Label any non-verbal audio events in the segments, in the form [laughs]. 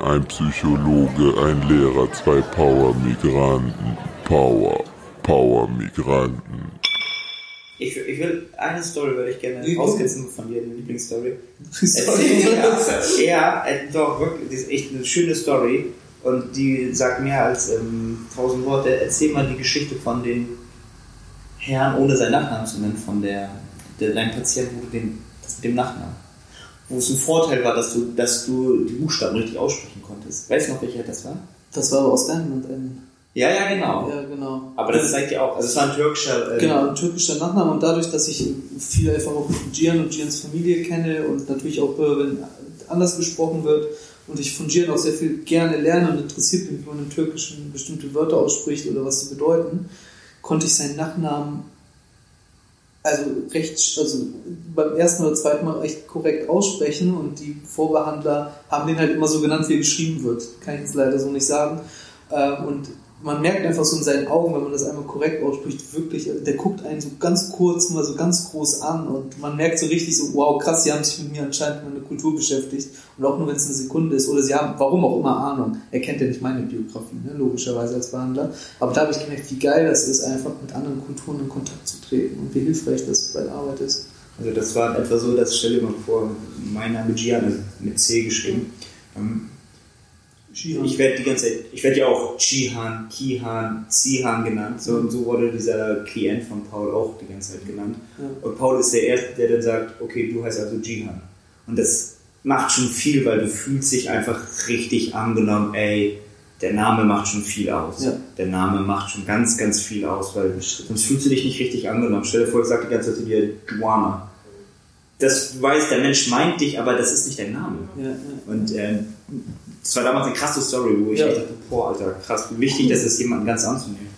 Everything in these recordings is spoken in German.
Ein Psychologe, ein Lehrer, zwei Power-Migranten. Power, Power-Migranten. Ich, ich will eine Story würde ich gerne rauskitzeln von dir, eine Lieblingsstory. [laughs] Story. ja, [laughs] ja, äh, doch, wirklich, das ist echt eine schöne Story und die sagt mehr als ähm, tausend Worte. Erzähl mal die Geschichte von den Herrn ohne seinen Nachnamen zu nennen, von der, der dein Patient, wo du den, das mit dem Nachnamen. Wo es ein Vorteil war, dass du, dass du die Buchstaben richtig aussprechen konntest. Weißt du noch, welcher das war? Das war aber aus ein. Ja, ja, genau. Ja, genau. Aber das zeigt ja auch, also es war ein türkischer. äh, Genau, ein türkischer Nachname und dadurch, dass ich viel einfach auch Gian und Gians Familie kenne und natürlich auch, wenn anders gesprochen wird und ich von Gian auch sehr viel gerne lerne und interessiert bin, wie man im Türkischen bestimmte Wörter ausspricht oder was sie bedeuten, konnte ich seinen Nachnamen also recht, also beim ersten oder zweiten Mal recht korrekt aussprechen und die Vorbehandler haben den halt immer so genannt, wie er geschrieben wird. Kann ich jetzt leider so nicht sagen. Ähm, Und man merkt einfach so in seinen Augen, wenn man das einmal korrekt ausspricht, wirklich, also der guckt einen so ganz kurz mal so ganz groß an und man merkt so richtig so, wow, krass, sie haben sich mit mir anscheinend mit einer Kultur beschäftigt und auch nur wenn es eine Sekunde ist oder sie haben, warum auch immer, Ahnung. Er kennt ja nicht meine Biografie, ne, logischerweise als Behandler, aber da habe ich gemerkt, wie geil das ist, einfach mit anderen Kulturen in Kontakt zu treten und wie hilfreich das bei der Arbeit ist. Also das war etwa so, dass stell dir mal vor, mein Name Gian ist mit C geschrieben. Ähm, Ich werde die ganze Zeit, ich werde ja auch Chihan, Kihan, Zihan genannt. So und so wurde dieser Klient von Paul auch die ganze Zeit genannt. Ja. Und Paul ist der Erste, der dann sagt, okay, du heißt also Jihan. Und das macht schon viel, weil du fühlst dich einfach richtig angenommen, ey, der Name macht schon viel aus. Ja. Der Name macht schon ganz, ganz viel aus, weil sonst fühlst du dich nicht richtig angenommen. Stell dir vor, ich sage die ganze Zeit zu dir Juana. Das weiß, der Mensch meint dich, aber das ist nicht dein Name. Ja. Und ähm, das war damals eine krasse Story, wo ich Ja. echt dachte, boah, Alter, krass, wie wichtig das ist, jemanden ganz anzunehmen.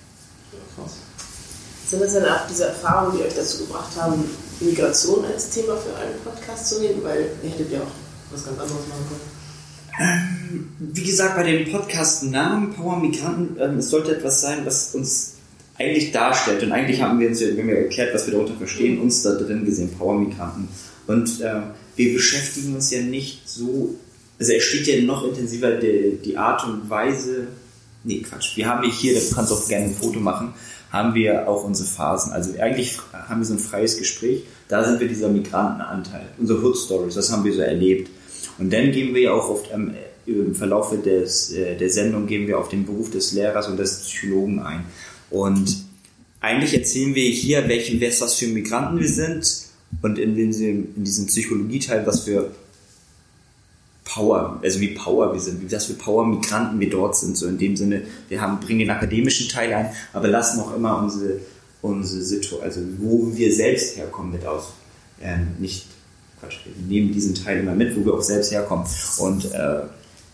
Sind das dann auch diese Erfahrungen, die euch dazu gebracht haben, Migration als Thema für einen Podcast zu nehmen? Weil ihr hättet ja auch was ganz anderes machen können. Wie gesagt, bei dem Podcast Namen Power Migranten, ähm, es sollte etwas sein, was uns eigentlich darstellt. Und eigentlich haben wir uns ja, wenn wir erklärt, was wir darunter verstehen, uns da drin gesehen, Power Migranten. Und äh, wir beschäftigen uns ja nicht so, also es steht ja noch intensiver die, die Art und Weise, nee, Quatsch, wir haben hier, das kannst du auch gerne ein Foto machen, haben wir auch unsere Phasen. Also eigentlich haben wir so ein freies Gespräch, da sind wir dieser Migrantenanteil, unsere Hood Stories, was haben wir so erlebt. Und dann gehen wir auch oft ähm, im Verlauf des, äh, der Sendung gehen wir auf den Beruf des Lehrers und des Psychologen ein. Und eigentlich erzählen wir hier, welchen, was für Migranten wir sind und in in diesem Psychologieteil, was für Power, also wie Power wir sind, wie was für Power-Migranten wir dort sind. So in dem Sinne, wir haben, bringen den akademischen Teil ein, aber lassen auch immer unsere, unsere Situation, also wo wir selbst herkommen, mit aus. Ähm, nicht, Quatsch, wir nehmen diesen Teil immer mit, wo wir auch selbst herkommen. Und äh,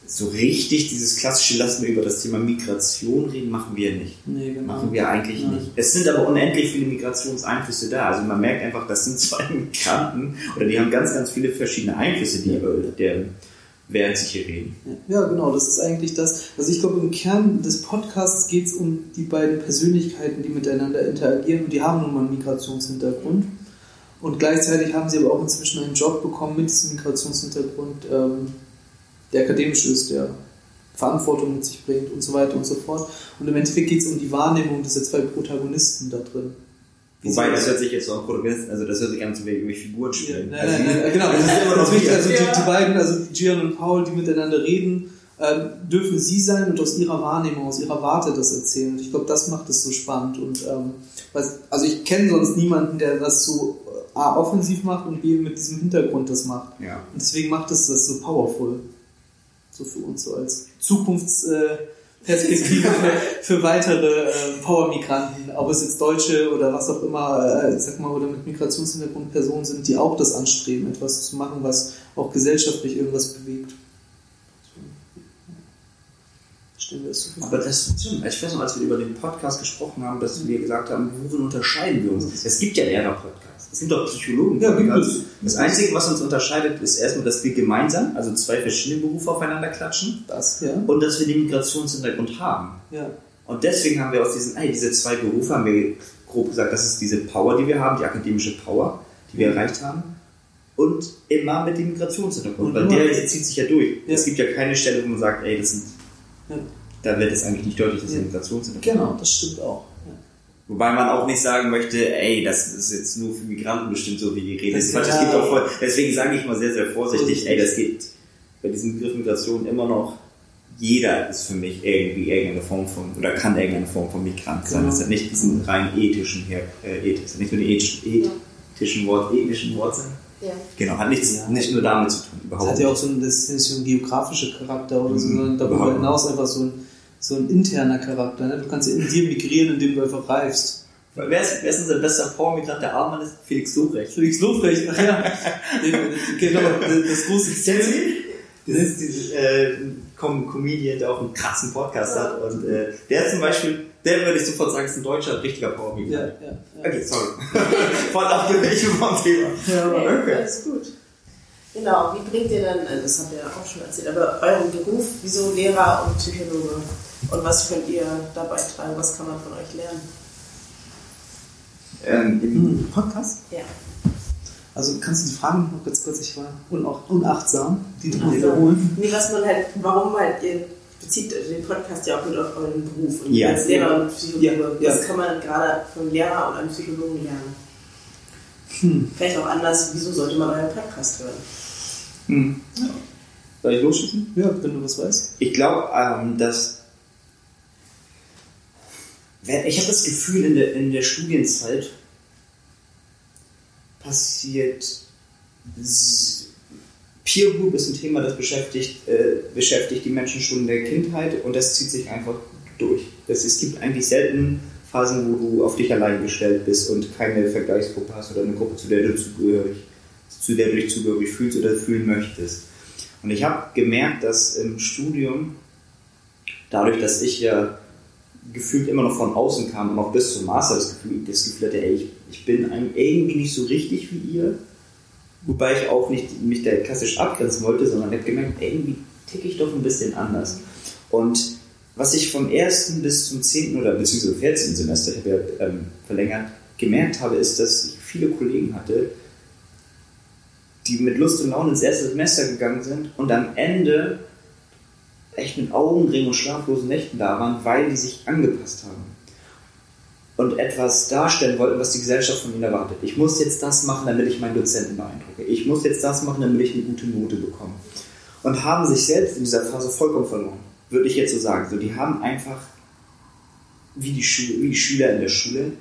so richtig dieses klassische Lassen wir über das Thema Migration reden, machen wir nicht. Nee, genau. Machen wir eigentlich Nein. nicht. Es sind aber unendlich viele Migrationseinflüsse da. Also man merkt einfach, das sind [laughs] zwei Migranten oder die haben ganz, ganz viele verschiedene Einflüsse, die der, während sie hier reden. Ja, genau, das ist eigentlich das. Also ich glaube, im Kern des Podcasts geht es um die beiden Persönlichkeiten, die miteinander interagieren und die haben nun mal einen Migrationshintergrund. Und gleichzeitig haben sie aber auch inzwischen einen Job bekommen mit diesem Migrationshintergrund, ähm, der akademisch ist, der Verantwortung mit sich bringt und so weiter und so fort. Und im Endeffekt geht es um die Wahrnehmung dieser zwei Protagonisten da drin. Wobei, das hört sich jetzt so an Protagonisten, also das hört sich an, so wie wie Figuren Ja, spielen. nein, also, nein, nein, genau. das ist [laughs] immer noch wichtig, also die, Ja. die beiden, also Gian und Paul, die miteinander reden, ähm, dürfen sie sein und aus ihrer Wahrnehmung, aus ihrer Warte das erzählen. Und ich glaube, das macht es so spannend. Und ähm, was, also ich kenne sonst niemanden, der das so äh, A, offensiv macht und B mit diesem Hintergrund das macht. Ja. Und deswegen macht es das so powerful. So für uns so als Zukunftsperspektive äh, Perspektive für, für weitere äh, Power-Migranten, ob es jetzt Deutsche oder was auch immer, äh, sag mal, oder mit Migrationshintergrund Personen sind, die auch das anstreben, etwas zu machen, was auch gesellschaftlich irgendwas bewegt. So vor. Aber das stimmt. Ich weiß noch, als wir über den Podcast gesprochen haben, dass wir gesagt haben, worin unterscheiden wir uns? Es gibt ja Lehrer-Podcasts. Es gibt auch psychologen Ja, gibt Podcasts. es. Das Einzige, was uns unterscheidet, ist erstmal, dass wir gemeinsam, also zwei verschiedene Berufe aufeinander klatschen Das, ja. und dass wir den Migrationshintergrund haben. ja. Und deswegen haben wir aus diesen, ey, diese zwei Berufe, haben wir grob gesagt, das ist diese Power, die wir haben, die akademische Power, die wir erreicht haben. und immer mit dem Migrationshintergrund, Und weil der zieht sich ja durch. Ja. Es gibt ja keine Stelle, wo man sagt, ey, das sind, Ja. da wird es eigentlich nicht deutlich, dass Ja. Migrationshintergrund Genau, das stimmt auch. Wobei man auch nicht sagen möchte, ey, das ist jetzt nur für Migranten bestimmt so, wie die Rede Das ist. Es ja- gibt auch voll, deswegen sage ich mal sehr, sehr vorsichtig, ey, das geht bei diesem Begriff Migration immer noch, jeder ist für mich irgendwie irgendeine Form von, oder kann irgendeine Form von Migrant sein. Genau. Das hat nicht diesen rein ethischen, Her äh, Eth, das hat nicht nur den ethischen, ethischen Wort, ethnischen Wortsinn. Ja. Genau, hat nichts, Ja. nicht nur damit zu tun, Das überhaupt hat ja auch so einen, das ist nicht so ein geografischer Charakter oder so, Mhm, sondern darüber überhaupt hinaus einfach so ein, so ein interner Charakter. Ne? Du kannst ja in dir migrieren, indem du einfach reifst. Wer ist, wer ist unser bester Power-Migrant? Der Armann ist Felix Lobrecht. Felix Lobrecht, ach ja. [laughs] genau, das große ihn? Das ist dieser äh, Com Comedian, der auch einen krassen Podcast hat. Und äh, der zum Beispiel, der würde ich sofort sagen, ist ein deutscher, richtiger power Ja, ja, ja. Okay, sorry. [laughs] Voll abgewichen vom Thema. ja aber, Okay, okay. alles gut. Genau, wie bringt ihr dann, äh, das habt ihr ja auch schon erzählt, aber euren Beruf, wieso Lehrer und Psychologe? Und was könnt ihr da beitragen? Was kann man von euch lernen? Ähm, Im Hm. Podcast? Ja. Also kannst du die Fragen noch ganz kurz, ich war unach- unachtsam, die du wiederholen. Nee, was man halt, warum halt, ihr bezieht den Podcast ja auch mit auf euren Beruf. Und Ja. als Lehrer und Psychologe, Ja, ja. was kann man gerade vom Lehrer und einem Psychologen lernen? Hm. Vielleicht auch anders, wieso sollte man euren Podcast hören? Hm. Soll ich losschießen? Ja, wenn du was weißt. Ich glaube, ähm, dass. Ich habe das Gefühl, in der, in der Studienzeit passiert. Peer Group ist ein Thema, das beschäftigt, äh, beschäftigt die Menschen schon in der Kindheit und das zieht sich einfach durch. Das, es gibt eigentlich selten Phasen, wo du auf dich allein gestellt bist und keine Vergleichsgruppe hast oder eine Gruppe, zu der du zugehörig, zu der du dich zugehörig fühlst oder fühlen möchtest. Und ich habe gemerkt, dass im Studium, dadurch, dass ich ja gefühlt immer noch von außen kam und auch bis zum Master das Gefühl, das Gefühl hatte, ey, ich, ich bin irgendwie nicht so richtig wie ihr, wobei ich auch nicht mich da klassisch abgrenzen wollte, sondern habe gemerkt, irgendwie ticke ich doch ein bisschen anders. Und was ich vom ersten bis zum zehnten oder beziehungsweise 14. Semester, ich habe ja ähm, verlängert, gemerkt habe, ist, dass ich viele Kollegen hatte, die mit Lust und Laune ins erste Semester gegangen sind und am Ende echt mit Augenringen und schlaflosen Nächten da waren, weil die sich angepasst haben und etwas darstellen wollten, was die Gesellschaft von ihnen erwartet. Ich muss jetzt das machen, damit ich meinen Dozenten beeindrucke. Ich muss jetzt das machen, damit ich eine gute Note bekomme. Und haben sich selbst in dieser Phase vollkommen verloren, würde ich jetzt so sagen. So, die haben einfach, wie die, Schü wie die Schüler in der Schule,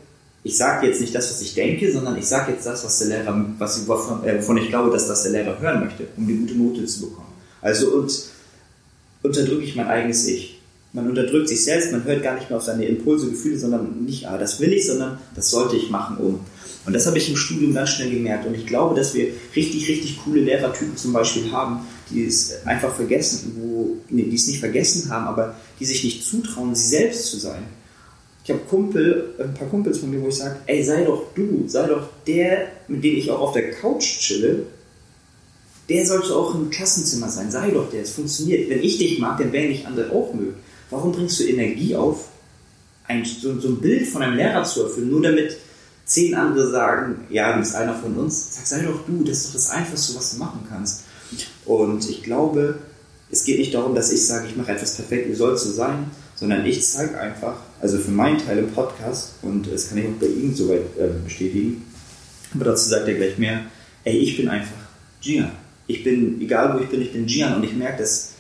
ich sage jetzt nicht das, was ich denke, sondern ich sage jetzt das, was der Lehrer, was wovon, äh, wovon ich glaube, dass das der Lehrer hören möchte, um die gute Note zu bekommen. Also und unterdrücke ich mein eigenes Ich. Man unterdrückt sich selbst, man hört gar nicht mehr auf seine Impulse, Gefühle, sondern nicht, ah, das will ich, sondern das sollte ich machen, um. Und das habe ich im Studium ganz schnell gemerkt. Und ich glaube, dass wir richtig, richtig coole Lehrertypen zum Beispiel haben, die es einfach vergessen, wo, nee, die es nicht vergessen haben, aber die sich nicht zutrauen, sie selbst zu sein. Ich habe Kumpel, ein paar Kumpels von mir, wo ich sage, ey, sei doch du, sei doch der, mit dem ich auch auf der Couch chille, der sollte auch im Klassenzimmer sein. Sei doch der, es funktioniert. Wenn ich dich mag, dann werden dich andere auch mögen. Warum bringst du Energie auf, ein, so, so ein Bild von einem Lehrer zu erfüllen, nur damit zehn andere sagen, ja, du bist einer von uns? Sag, sei doch du, das ist doch das Einfachste, was du machen kannst. Und ich glaube, es geht nicht darum, dass ich sage, ich mache etwas perfekt, ihr sollt so sein, sondern ich zeige einfach, also für meinen Teil im Podcast, und das kann ich auch bei Ihnen soweit äh, bestätigen, aber dazu sagt er gleich mehr, ey, ich bin einfach Gian. Ich bin, egal wo ich bin, ich bin Gian und ich merke, dass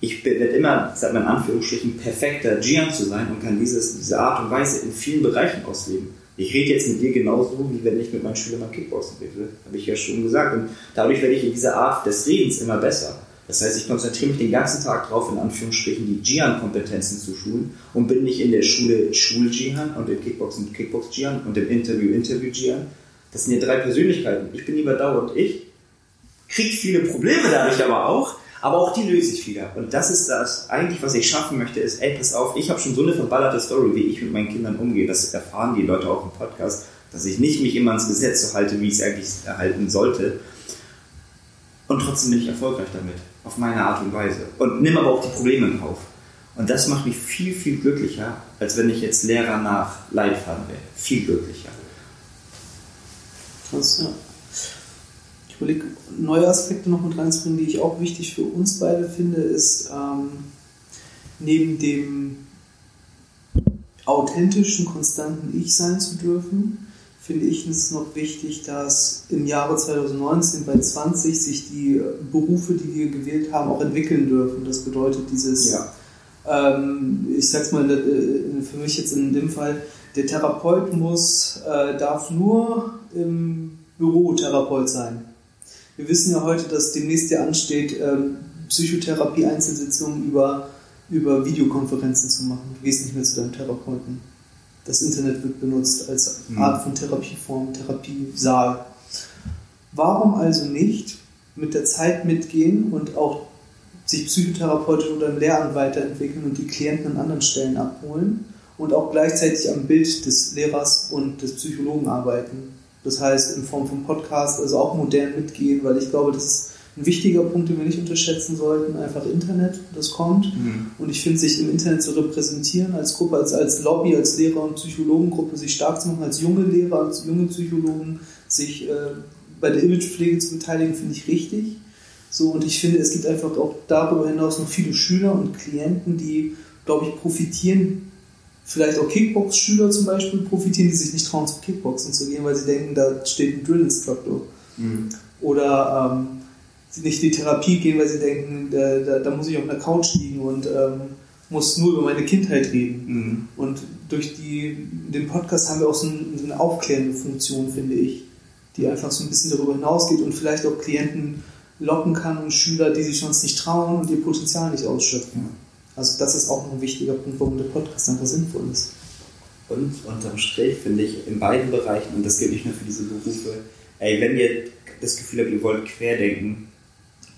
ich werde immer, seit meinen Anführungsstrichen, perfekter Gian zu sein und kann dieses, diese Art und Weise in vielen Bereichen ausleben. Ich rede jetzt mit dir genauso, wie wenn ich mit meinen Schülern beim Kickboxen rede. Habe ich ja schon gesagt. Und dadurch werde ich in dieser Art des Redens immer besser. Das heißt, ich konzentriere mich den ganzen Tag darauf, in Anführungsstrichen, die Gian-Kompetenzen zu schulen und bin nicht in der Schule Schul-Gian und im Kickboxen Kickbox-Gian und im Interview Interview-Gian. Das sind ja drei Persönlichkeiten. Ich bin lieber dauernd ich, kriege viele Probleme dadurch aber auch, aber auch die löse ich wieder. Und das ist das eigentlich, was ich schaffen möchte, ist, ey, pass auf, ich habe schon so eine verballerte Story, wie ich mit meinen Kindern umgehe. Das erfahren die Leute auch im Podcast, dass ich nicht mich immer ans Gesetz so halte, wie ich es eigentlich erhalten sollte. Und trotzdem bin ich erfolgreich damit, auf meine Art und Weise. Und nimm aber auch die Probleme in Kauf. Und das macht mich viel, viel glücklicher, als wenn ich jetzt Lehrer nach Leitfaden wäre. Viel glücklicher. Krass, ja. Ich überlege, neue Aspekte noch mit reinzubringen, die ich auch wichtig für uns beide finde, ist ähm, neben dem authentischen, konstanten Ich sein zu dürfen, finde ich es noch wichtig, dass im Jahre 2019 bei 20 sich die Berufe, die wir gewählt haben, auch entwickeln dürfen. Das bedeutet dieses, Ja. ähm, ich sag's mal, äh, für mich jetzt in dem Fall, der Therapeut muss, äh, darf nur im Büro Therapeut sein. Wir wissen ja heute, dass demnächst ja ansteht, ähm, Psychotherapie-Einzelsitzungen über, über Videokonferenzen zu machen. Du gehst nicht mehr zu deinem Therapeuten. Das Internet wird benutzt als Mhm. Art von Therapieform, Therapiesaal. Warum also nicht mit der Zeit mitgehen und auch sich psychotherapeutisch oder im Lehramt weiterentwickeln und die Klienten an anderen Stellen abholen und auch gleichzeitig am Bild des Lehrers und des Psychologen arbeiten. Das heißt, in Form von Podcast, also auch modern mitgehen, weil ich glaube, das ist ein wichtiger Punkt, den wir nicht unterschätzen sollten. Einfach Internet, das kommt. Mhm. Und ich finde, sich im Internet zu repräsentieren als Gruppe, als, als Lobby, als Lehrer- und Psychologengruppe, sich stark zu machen, als junge Lehrer, als junge Psychologen, sich äh, bei der Imagepflege zu beteiligen, finde ich richtig. So, und ich finde, es gibt einfach auch darüber hinaus noch viele Schüler und Klienten, die, glaube ich, profitieren, vielleicht auch Kickbox-Schüler zum Beispiel profitieren, die sich nicht trauen, zu Kickboxen zu gehen, weil sie denken, da steht ein Drill-Instructor. Mhm. Oder ähm, sie nicht in die Therapie gehen, weil sie denken, da, da, da muss ich auf einer Couch liegen und ähm, muss nur über meine Kindheit reden. Mhm. Und durch die, den Podcast haben wir auch so, ein, so eine aufklärende Funktion, finde ich, die einfach so ein bisschen darüber hinausgeht und vielleicht auch Klienten locken kann und Schüler, die sich sonst nicht trauen und ihr Potenzial nicht ausschöpfen. Also das ist auch ein wichtiger Punkt, warum der Podcast einfach sinnvoll ist. Und unterm Strich finde ich in beiden Bereichen, und das gilt nicht nur für diese Berufe, ey, wenn ihr das Gefühl habt, ihr wollt querdenken,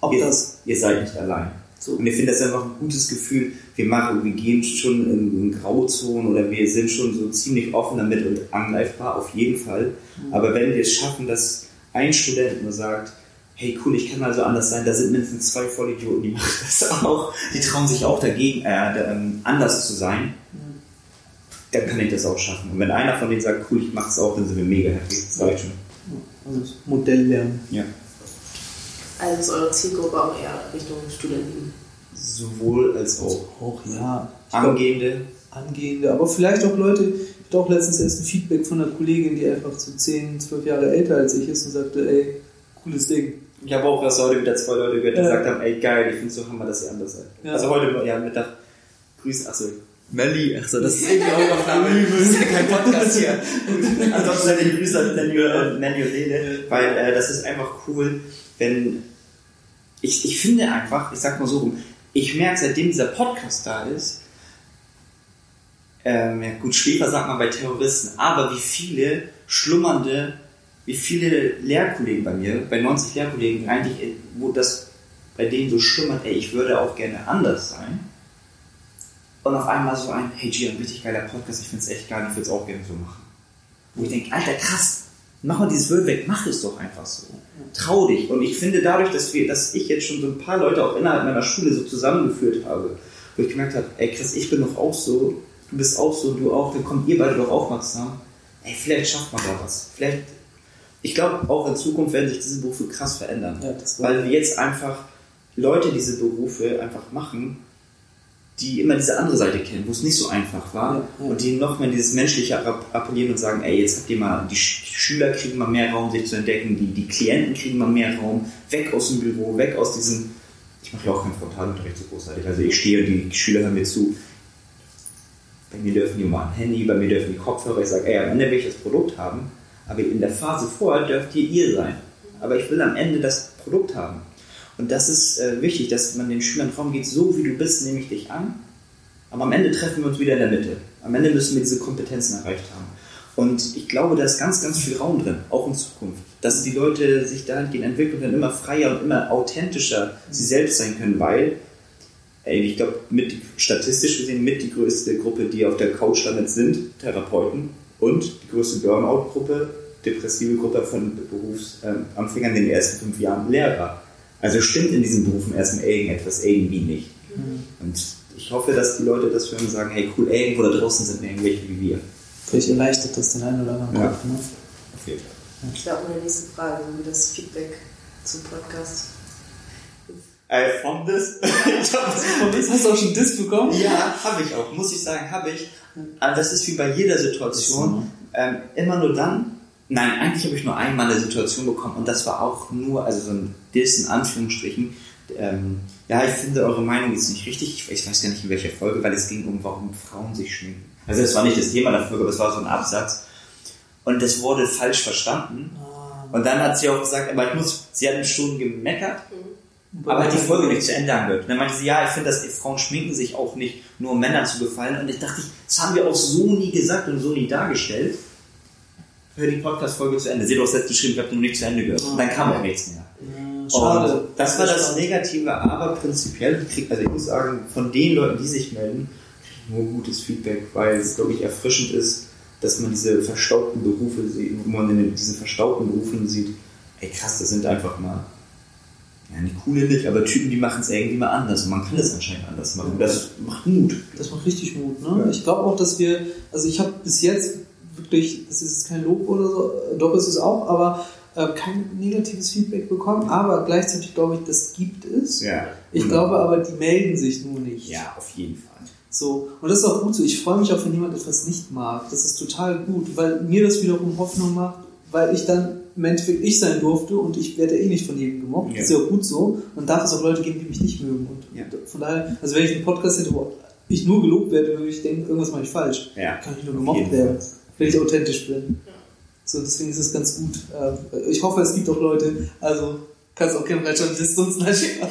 Auch ihr, das. ihr seid nicht allein. So. Und ich finde das einfach ein gutes Gefühl. Wir machen, wir gehen schon in, in Grauzonen oder wir sind schon so ziemlich offen damit und angreifbar, auf jeden Fall. Aber wenn wir es schaffen, dass ein Student nur sagt, hey cool, ich kann also anders sein, da sind mindestens zwei Vollidioten, die machen das auch, die trauen sich auch dagegen, äh, ähm, anders zu sein, dann kann ich das auch schaffen. Und wenn einer von denen sagt, cool, ich mach's auch, dann sind wir mega happy. Das reicht schon. Also das Modell lernen. Ja. Also ist eure Zielgruppe auch eher Richtung Studenten. Sowohl als auch Auch ja. Angehende. angehende, aber vielleicht auch Leute, ich hatte auch letztens erst ein Feedback von einer Kollegin, die einfach so 10, 12 Jahre älter als ich ist und sagte, ey, cooles Ding. Ich habe auch was heute wieder zwei Leute gehört, die Ja. gesagt haben, ey geil, ich finde so hammer, dass ihr anders seid. Ja. Also heute, ja, Mittag, Grüße, achso, Melli, achso, das ist irgendwie auch [laughs] das ist ja kein Podcast hier. Ansonsten seid ihr Grüße an Nanny und Nanny und Lene, weil äh, das ist einfach cool, wenn, ich, ich finde einfach, ich sag mal so rum, ich merke, seitdem dieser Podcast da ist, ähm, ja gut, Schläfer sagt man bei Terroristen, aber wie viele schlummernde, wie viele Lehrkollegen bei mir, bei 90 Lehrkollegen eigentlich, wo das bei denen so schlummert, ey, ich würde auch gerne anders sein. Und auf einmal so ein, hey Gian, richtig geiler Podcast, ich finde es echt geil, ich würde es auch gerne so machen. Wo ich denke, Alter, krass, mach mal dieses Word weg, mach es doch einfach so. Trau dich. Und ich finde dadurch, dass wir, dass ich jetzt schon so ein paar Leute auch innerhalb meiner Schule so zusammengeführt habe, wo ich gemerkt habe, ey Chris, ich bin doch auch so, du bist auch so, du auch, dann kommt ihr beide doch auch mal zusammen. Ey, vielleicht schafft man da was. Vielleicht, ich glaube, auch in Zukunft werden sich diese Berufe krass verändern. Ja, Weil wir jetzt einfach Leute diese Berufe einfach machen, die immer diese andere Seite kennen, wo es nicht so einfach war Ja, ja. und die noch mehr dieses Menschliche app- appellieren und sagen, ey, jetzt habt ihr mal, die Schüler kriegen mal mehr Raum, sich zu entdecken, die, die Klienten kriegen mal mehr Raum, weg aus dem Büro, weg aus diesem, ich mache ja auch keinen Frontalunterricht so großartig, also ich stehe und die Schüler hören mir zu, bei mir dürfen die mal ein Handy, bei mir dürfen die Kopfhörer, ich sage, ey, am Ende will ich das Produkt haben, aber in der Phase vorher dürft ihr ihr sein. Aber ich will am Ende das Produkt haben. Und das ist äh, wichtig, dass man den Schülern Raum geht, so wie du bist, nehme ich dich an. Aber am Ende treffen wir uns wieder in der Mitte. Am Ende müssen wir diese Kompetenzen erreicht haben. Und ich glaube, da ist ganz, ganz viel Raum drin, auch in Zukunft. Dass die Leute sich dahingehend entwickeln und dann immer freier und immer authentischer sie selbst sein können, weil, ey, ich glaube, statistisch gesehen mit die größte Gruppe, die auf der Couch landet, sind Therapeuten und die größte Burnout-Gruppe, depressive Gruppe von Berufsanfängern in den ersten fünf Jahren Lehrer. Also stimmt in diesen Berufen erstmal irgendetwas irgendwie nicht. Und ich hoffe, dass die Leute das hören und sagen, hey cool, irgendwo da draußen sind irgendwelche wie wir. Vielleicht erleichtert das den einen oder anderen Ja. Kopf. Ne? Auf jeden Fall. Ich glaube, meine nächste Frage, so wie das Feedback zum Podcast? Äh, von das? ich hab das Und das hast du auch schon Diss bekommen? Ja, habe ich auch, muss ich sagen, habe ich. Aber das ist wie bei jeder Situation. Ähm, immer nur dann. Nein, eigentlich habe ich nur einmal eine Situation bekommen und das war auch nur, also so ein Diss in Anführungsstrichen. Ähm, ja, ich finde eure Meinung ist nicht richtig. Ich, weiß gar nicht in welcher Folge, weil es ging um, warum Frauen sich schminken. Also das war nicht das Thema der Folge, aber es war so ein Absatz. Und das wurde falsch verstanden. Und dann hat sie auch gesagt, aber ich muss, sie hat schon gemeckert, aber die Folge nicht zu Ende angehört. Und dann meinte sie, ja, ich finde, dass Frauen schminken sich auch nicht nur um Männern zu gefallen. Und ich dachte, das haben wir auch so nie gesagt und so nie dargestellt. Hör die Podcast-Folge zu Ende. Sie hat auch selbst geschrieben, ich habe nur nicht zu Ende gehört. Und dann kam auch nichts mehr. Schade. Und das war das. Negative, aber prinzipiell also ich muss sagen, von den Leuten, die sich melden, kriege ich nur gutes Feedback, weil es, glaube ich, erfrischend ist, dass man diese verstaubten Berufe sieht, wo man in diesen verstaubten Berufen sieht, ey krass, das sind einfach mal, ja nicht coole nicht, aber Typen, die machen es irgendwie mal anders und man kann es anscheinend anders machen. Das macht Mut. Das macht richtig Mut, ne? Ja. Ich glaube auch, dass wir, also ich habe bis jetzt wirklich, das ist kein Lob oder so, äh, doch ist es auch, aber äh, kein negatives Feedback bekommen, aber gleichzeitig glaube ich, das gibt es. Ja. Ich glaube aber, die melden sich nur nicht. Ja, auf jeden Fall. So, und das ist auch gut so. Ich freue mich auch, wenn jemand etwas nicht mag. Das ist total gut, weil mir das wiederum Hoffnung macht, weil ich dann im Endeffekt ich sein durfte und ich werde eh nicht von jedem gemocht. Ja. Das ist ja auch gut so. Und darf es auch Leute geben, die mich nicht mögen. Und Ja. von daher, also wenn ich einen Podcast hätte, wo ich nur gelobt werde, würde ich denken, irgendwas mache ich falsch. Ja. Kann ich nur jeden werden, wenn ich authentisch bin. So, deswegen ist es ganz gut. Äh, Ich hoffe, es gibt auch Leute, also kannst auch gerne das uns Negatives Feedback.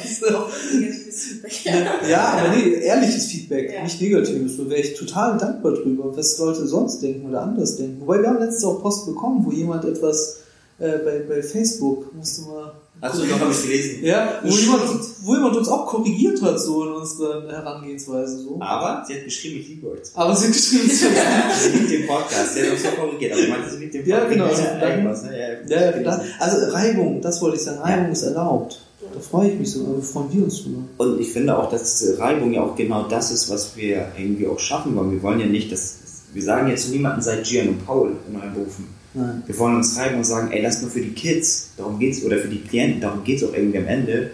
ja, aber nee, ehrliches Feedback, Ja. nicht negatives. Da wäre ich total dankbar drüber, was Leute sonst denken oder anders denken. Wobei wir haben letztens auch Post bekommen, wo jemand etwas äh, bei, bei Facebook, musst du mal. Achso, doch, habe ich gelesen. Ja, wo jemand, wo jemand uns auch korrigiert hat, so in unserer Herangehensweise. So. Aber sie hat geschrieben, ich liebe euch. Aber sie hat geschrieben, Sie [laughs] liebt den Podcast, sie hat uns so korrigiert, aber meinte, sie liebt den Ja, Podcast. genau, Ja, also irgendwas, ne? ja, ja, da, also Reibung, das wollte ich sagen, Reibung ist erlaubt. Da freue ich mich so, aber freuen wir uns drüber. Und ich finde auch, dass diese Reibung ja auch genau das ist, was wir irgendwie auch schaffen wollen. Wir wollen ja nicht, dass wir sagen jetzt zu niemandem seid Gian und Paul in euren Berufen. Nein. Wir wollen uns reiben und sagen, ey, lass mal für die Kids, darum geht's, oder für die Klienten, darum geht's auch irgendwie am Ende,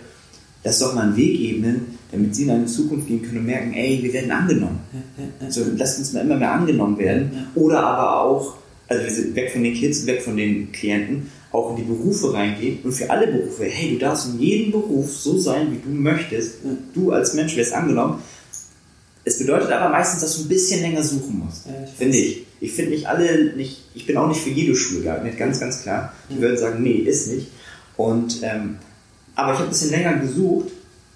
lass doch mal einen Weg ebnen, damit sie in eine Zukunft gehen können und merken, ey, wir werden angenommen. Also lasst uns mal immer mehr angenommen werden. Oder aber auch, also wir sind weg von den Kids, weg von den Klienten, auch in die Berufe reingehen und für alle Berufe, hey, du darfst in jedem Beruf so sein, wie du möchtest. Du als Mensch wirst angenommen. Es bedeutet aber meistens, dass du ein bisschen länger suchen musst. Ja, ich finde ich. Ich finde nicht alle, nicht, ich bin auch nicht für jede Schule geeignet, ganz, ganz klar. Die würden sagen, nee, ist nicht. Und, ähm, aber ich habe ein bisschen länger gesucht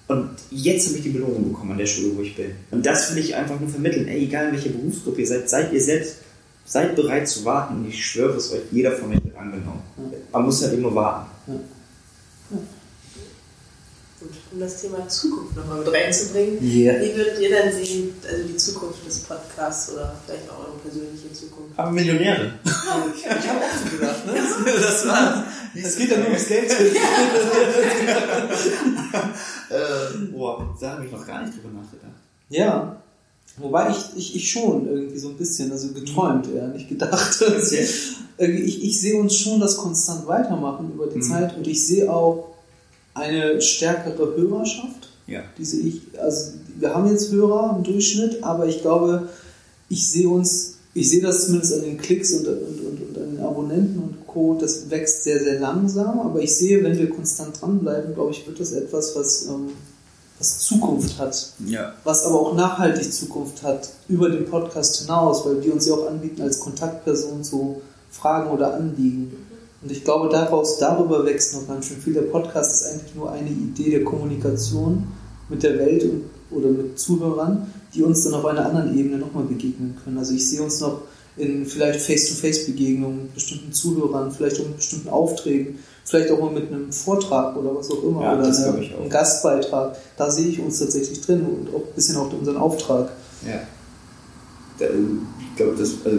und jetzt habe ich die Belohnung bekommen an der Schule, wo ich bin. Und das will ich einfach nur vermitteln. Ey, egal in welcher Berufsgruppe ihr seid, seid ihr selbst, seid bereit zu warten. Und ich schwöre es euch, jeder von euch wird angenommen. Man muss halt nur warten. Gut, um das Thema Zukunft nochmal mit reinzubringen. Ja. Wie würdet ihr denn sehen, also die Zukunft des Podcasts oder vielleicht auch eure persönliche Zukunft? Aber Millionäre. Ich habe auch so gedacht, ne? Das war's. Es geht ja nur ums Geld. [laughs] [laughs] Äh, boah, da habe ich noch gar nicht drüber nachgedacht. Ja. Wobei ich, ich, ich schon irgendwie so ein bisschen, also geträumt eher, nicht gedacht. Ich, ich sehe uns schon das konstant weitermachen über die Mhm. Zeit und ich sehe auch eine stärkere Hörerschaft. Ja. Die sehe ich, also wir haben jetzt Hörer im Durchschnitt, aber ich glaube, ich sehe uns, ich sehe das zumindest an den Klicks und, und, und, und an den Abonnenten und Co., das wächst sehr, sehr langsam, aber ich sehe, wenn wir konstant dranbleiben, glaube ich, wird das etwas, was, ähm, was Zukunft hat Ja. was aber auch nachhaltig Zukunft hat, über den Podcast hinaus, weil wir uns ja auch anbieten als Kontaktperson zu Fragen oder Anliegen. Und ich glaube, daraus, darüber wächst noch ganz schön viel. Der Podcast ist eigentlich nur eine Idee der Kommunikation mit der Welt und, oder mit Zuhörern, die uns dann auf einer anderen Ebene nochmal begegnen können. Also ich sehe uns noch in vielleicht Face-to-Face-Begegnungen mit bestimmten Zuhörern, vielleicht auch mit bestimmten Aufträgen, vielleicht auch mal mit einem Vortrag oder was auch immer, Ja, oder ich auch. einem Gastbeitrag. Da sehe ich uns tatsächlich drin und auch ein bisschen auf unseren Auftrag. Ja. Ich glaube, das, also,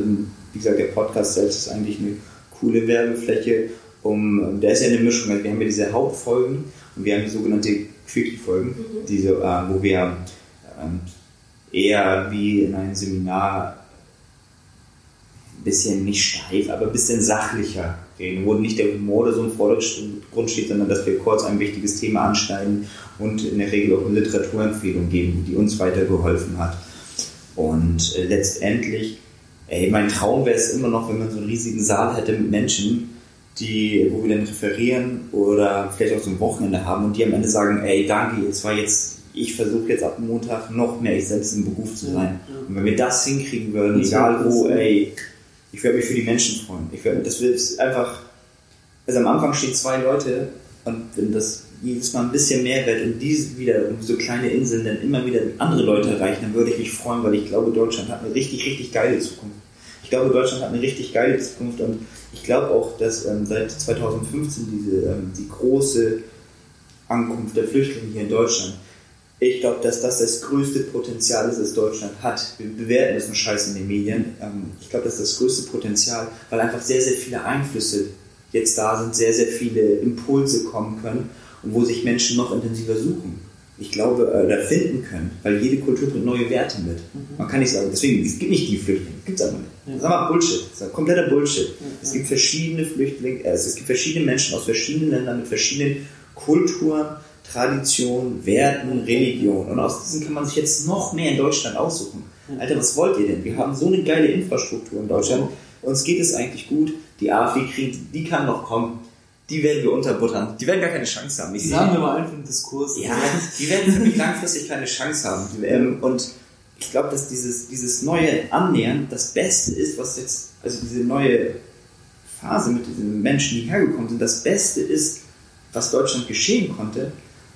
wie gesagt, der Podcast selbst ist eigentlich eine coole Werbefläche, um, der ist ja eine Mischung. Also wir haben ja diese Hauptfolgen und wir haben die sogenannte Quickie-Folgen, diese, äh, wo wir ähm, eher wie in einem Seminar ein bisschen nicht steif, aber ein bisschen sachlicher reden, wo nicht der Humor oder so im Vordergrund steht, sondern dass wir kurz ein wichtiges Thema anschneiden und in der Regel auch eine Literaturempfehlung geben, die uns weitergeholfen hat. Und äh, letztendlich, ey, mein Traum wäre es immer noch, wenn man so einen riesigen Saal hätte mit Menschen, die, wo wir dann referieren oder vielleicht auch so ein Wochenende haben und die am Ende sagen, ey, danke, jetzt war jetzt, ich versuche jetzt ab Montag noch mehr ich selbst im Beruf zu sein. Ja, ja. Und wenn wir das hinkriegen würden, egal wo, ey, ich würde mich für die Menschen freuen. Ich werde, das wird einfach, also am Anfang stehen zwei Leute und wenn das jedes Mal ein bisschen mehr wird und diese wieder so kleine Inseln dann immer wieder andere Leute erreichen, dann würde ich mich freuen, weil ich glaube, Deutschland hat eine richtig, richtig geile Zukunft. Ich glaube, Deutschland hat eine richtig geile Zukunft und ich glaube auch, dass ähm, seit 2015 diese ähm, die große Ankunft der Flüchtlinge hier in Deutschland, ich glaube, dass das das größte Potenzial ist, das Deutschland hat. Wir bewerten das nur scheiße in den Medien. Ähm, ich glaube, das ist das größte Potenzial, weil einfach sehr, sehr viele Einflüsse jetzt da sind, sehr, sehr viele Impulse kommen können und wo sich Menschen noch intensiver suchen. Ich glaube, äh, oder finden können, weil jede Kultur bringt neue Werte mit. Mhm. Man kann nicht sagen, deswegen, es gibt nicht die Flüchtlinge, gibt es einfach nicht. Das ist einfach Bullshit. Das ist kompletter Bullshit. Es gibt verschiedene Flüchtlinge, äh, es gibt verschiedene Menschen aus verschiedenen Ländern mit verschiedenen Kulturen, Traditionen, Werten, Religionen. Und aus diesen kann man sich jetzt noch mehr in Deutschland aussuchen. Alter, was wollt ihr denn? Wir haben so eine geile Infrastruktur in Deutschland. Uns geht es eigentlich gut. Die AfD kriegt, die kann noch kommen. Die werden wir unterbuttern. Die werden gar keine Chance haben. Ich die haben wir mal einfach einen Diskurs. Ja, die werden für mich langfristig keine Chance haben. Ähm, und ich glaube, dass dieses, dieses neue Annähern das Beste ist, was jetzt, also diese neue Phase mit diesen Menschen, die hergekommen sind, das Beste ist, was Deutschland geschehen konnte,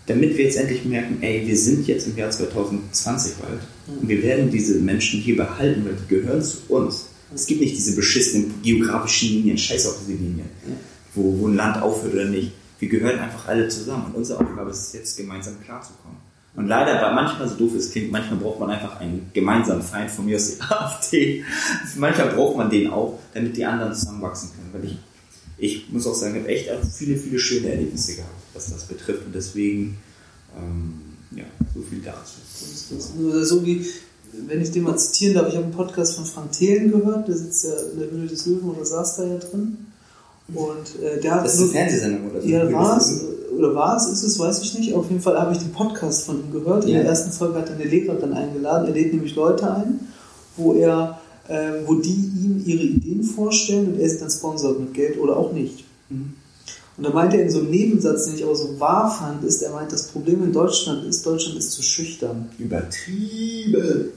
damit wir jetzt endlich merken, ey, wir sind jetzt im Jahr 2020 bald und wir werden diese Menschen hier behalten, weil die gehören zu uns. Es gibt nicht diese beschissenen geografischen Linien, scheiß auf diese Linien, wo, wo ein Land aufhört oder nicht. Wir gehören einfach alle zusammen und unsere Aufgabe ist es jetzt, gemeinsam klarzukommen. Und leider, weil manchmal so doof es klingt, manchmal braucht man einfach einen gemeinsamen Feind von mir aus der [laughs] AfD. manchmal braucht man den auch, damit die anderen zusammenwachsen können. Weil ich, ich muss auch sagen, ich habe echt viele, viele schöne Erlebnisse gehabt, was das betrifft. Und deswegen, ähm, ja, so viel dazu. So wie, wenn ich den mal zitieren darf, ich habe einen Podcast von Frank Thelen gehört, der sitzt ja in der Höhle des Löwen oder saß da ja drin. Und äh, der hat. Das ist eine Fernsehsendung oder so? Ja, war es oder war es, ist es, weiß ich nicht. Auf jeden Fall habe ich den Podcast von ihm gehört. In ja. der ersten Folge hat er eine Lehrerin eingeladen. Er lädt nämlich Leute ein, wo er, äh, wo die ihm ihre Ideen vorstellen und er sie dann sponsert mit Geld oder auch nicht. Mhm. Und da meinte er in so einem Nebensatz, den ich aber so wahr fand, ist, er meint, das Problem in Deutschland ist, Deutschland ist zu schüchtern. Übertrieben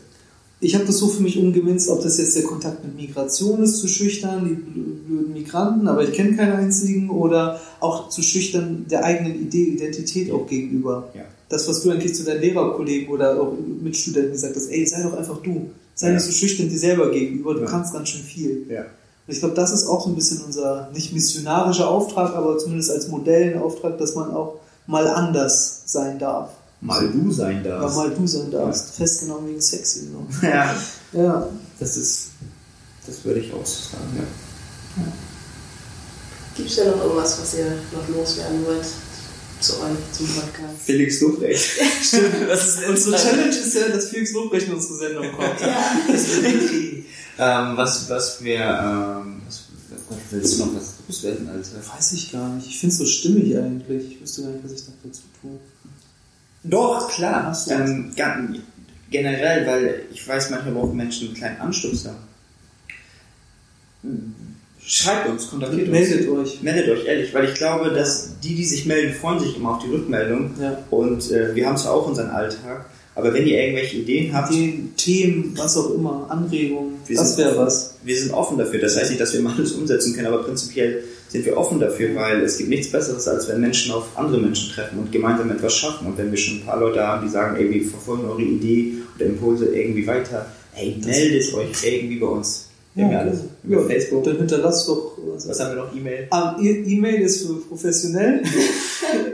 ich habe das so für mich umgemünzt, ob das jetzt der Kontakt mit Migration ist, zu schüchtern, die blöden Migranten, aber ich kenne keinen einzigen, oder auch zu schüchtern der eigenen Idee, Identität auch gegenüber. Ja. Das, was du eigentlich zu deinen Lehrerkollegen oder auch Mitstudenten gesagt hast, ey, sei doch einfach du. Sei ja. nicht so schüchtern dir selber gegenüber, du ja. kannst ganz schön viel. Und ich glaube, das ist auch so ein bisschen unser, nicht missionarischer Auftrag, aber zumindest als Modell ein Auftrag, dass man auch mal anders sein darf mal du sein darfst. Ja, mal du sein darfst. Ja. Festgenommen wegen Sexy. Ne? [laughs] Ja. ja. Das ist, das würde ich auch sagen, ja. ja. Gibt es denn noch irgendwas, was ihr noch loswerden wollt? Zu euch, zum Podcast. Felix Lobrecht. [laughs] Stimmt, das ist unsere Challenge ist ja, dass Felix Lobrecht in unsere Sendung kommt. [laughs] ja, ähm, was, was wir, ähm, was, Gott, willst du noch was loswerden, Alter? Weiß ich gar nicht. Ich finde es so stimmig eigentlich. Ich wüsste gar nicht, was ich noch dazu tue. Doch, klar. Ähm, generell, weil ich weiß, manchmal brauchen Menschen einen kleinen Anstoß Schreibt uns, kontaktiert meldet uns. euch. Meldet euch, ehrlich, weil ich glaube, dass die, die sich melden, freuen sich immer auf die Rückmeldung. Ja. Und äh, wir haben zwar auch unseren Alltag, aber wenn ihr irgendwelche Ideen habt. Ideen, Themen, was auch immer, Anregungen, das wäre was. Wir sind offen dafür. Das heißt nicht, dass wir mal alles umsetzen können, aber prinzipiell sind wir offen dafür, weil es gibt nichts Besseres, als wenn Menschen auf andere Menschen treffen und gemeinsam etwas schaffen. Und wenn wir schon ein paar Leute haben, die sagen, ey, wir verfolgen eure Idee oder Impulse irgendwie weiter, ey, meldet euch irgendwie bei uns. Ja, ja alles. Über ja, Facebook. Dann hinterlasst doch. Also Was haben wir noch? E-Mail? Um, E-Mail ist für professionell. [laughs]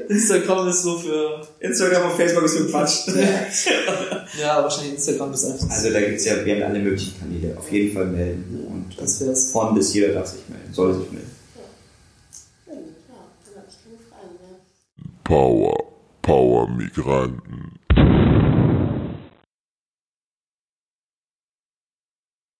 Instagram ist so für. Instagram und Facebook ist für Quatsch. [laughs] ja, wahrscheinlich Instagram ist einfach. Also da gibt es ja, wir haben alle möglichen Kanäle. Auf jeden Fall melden. Ja, und das wär's. Von bis jeder darf sich melden, soll sich melden. Power, Power Migranten.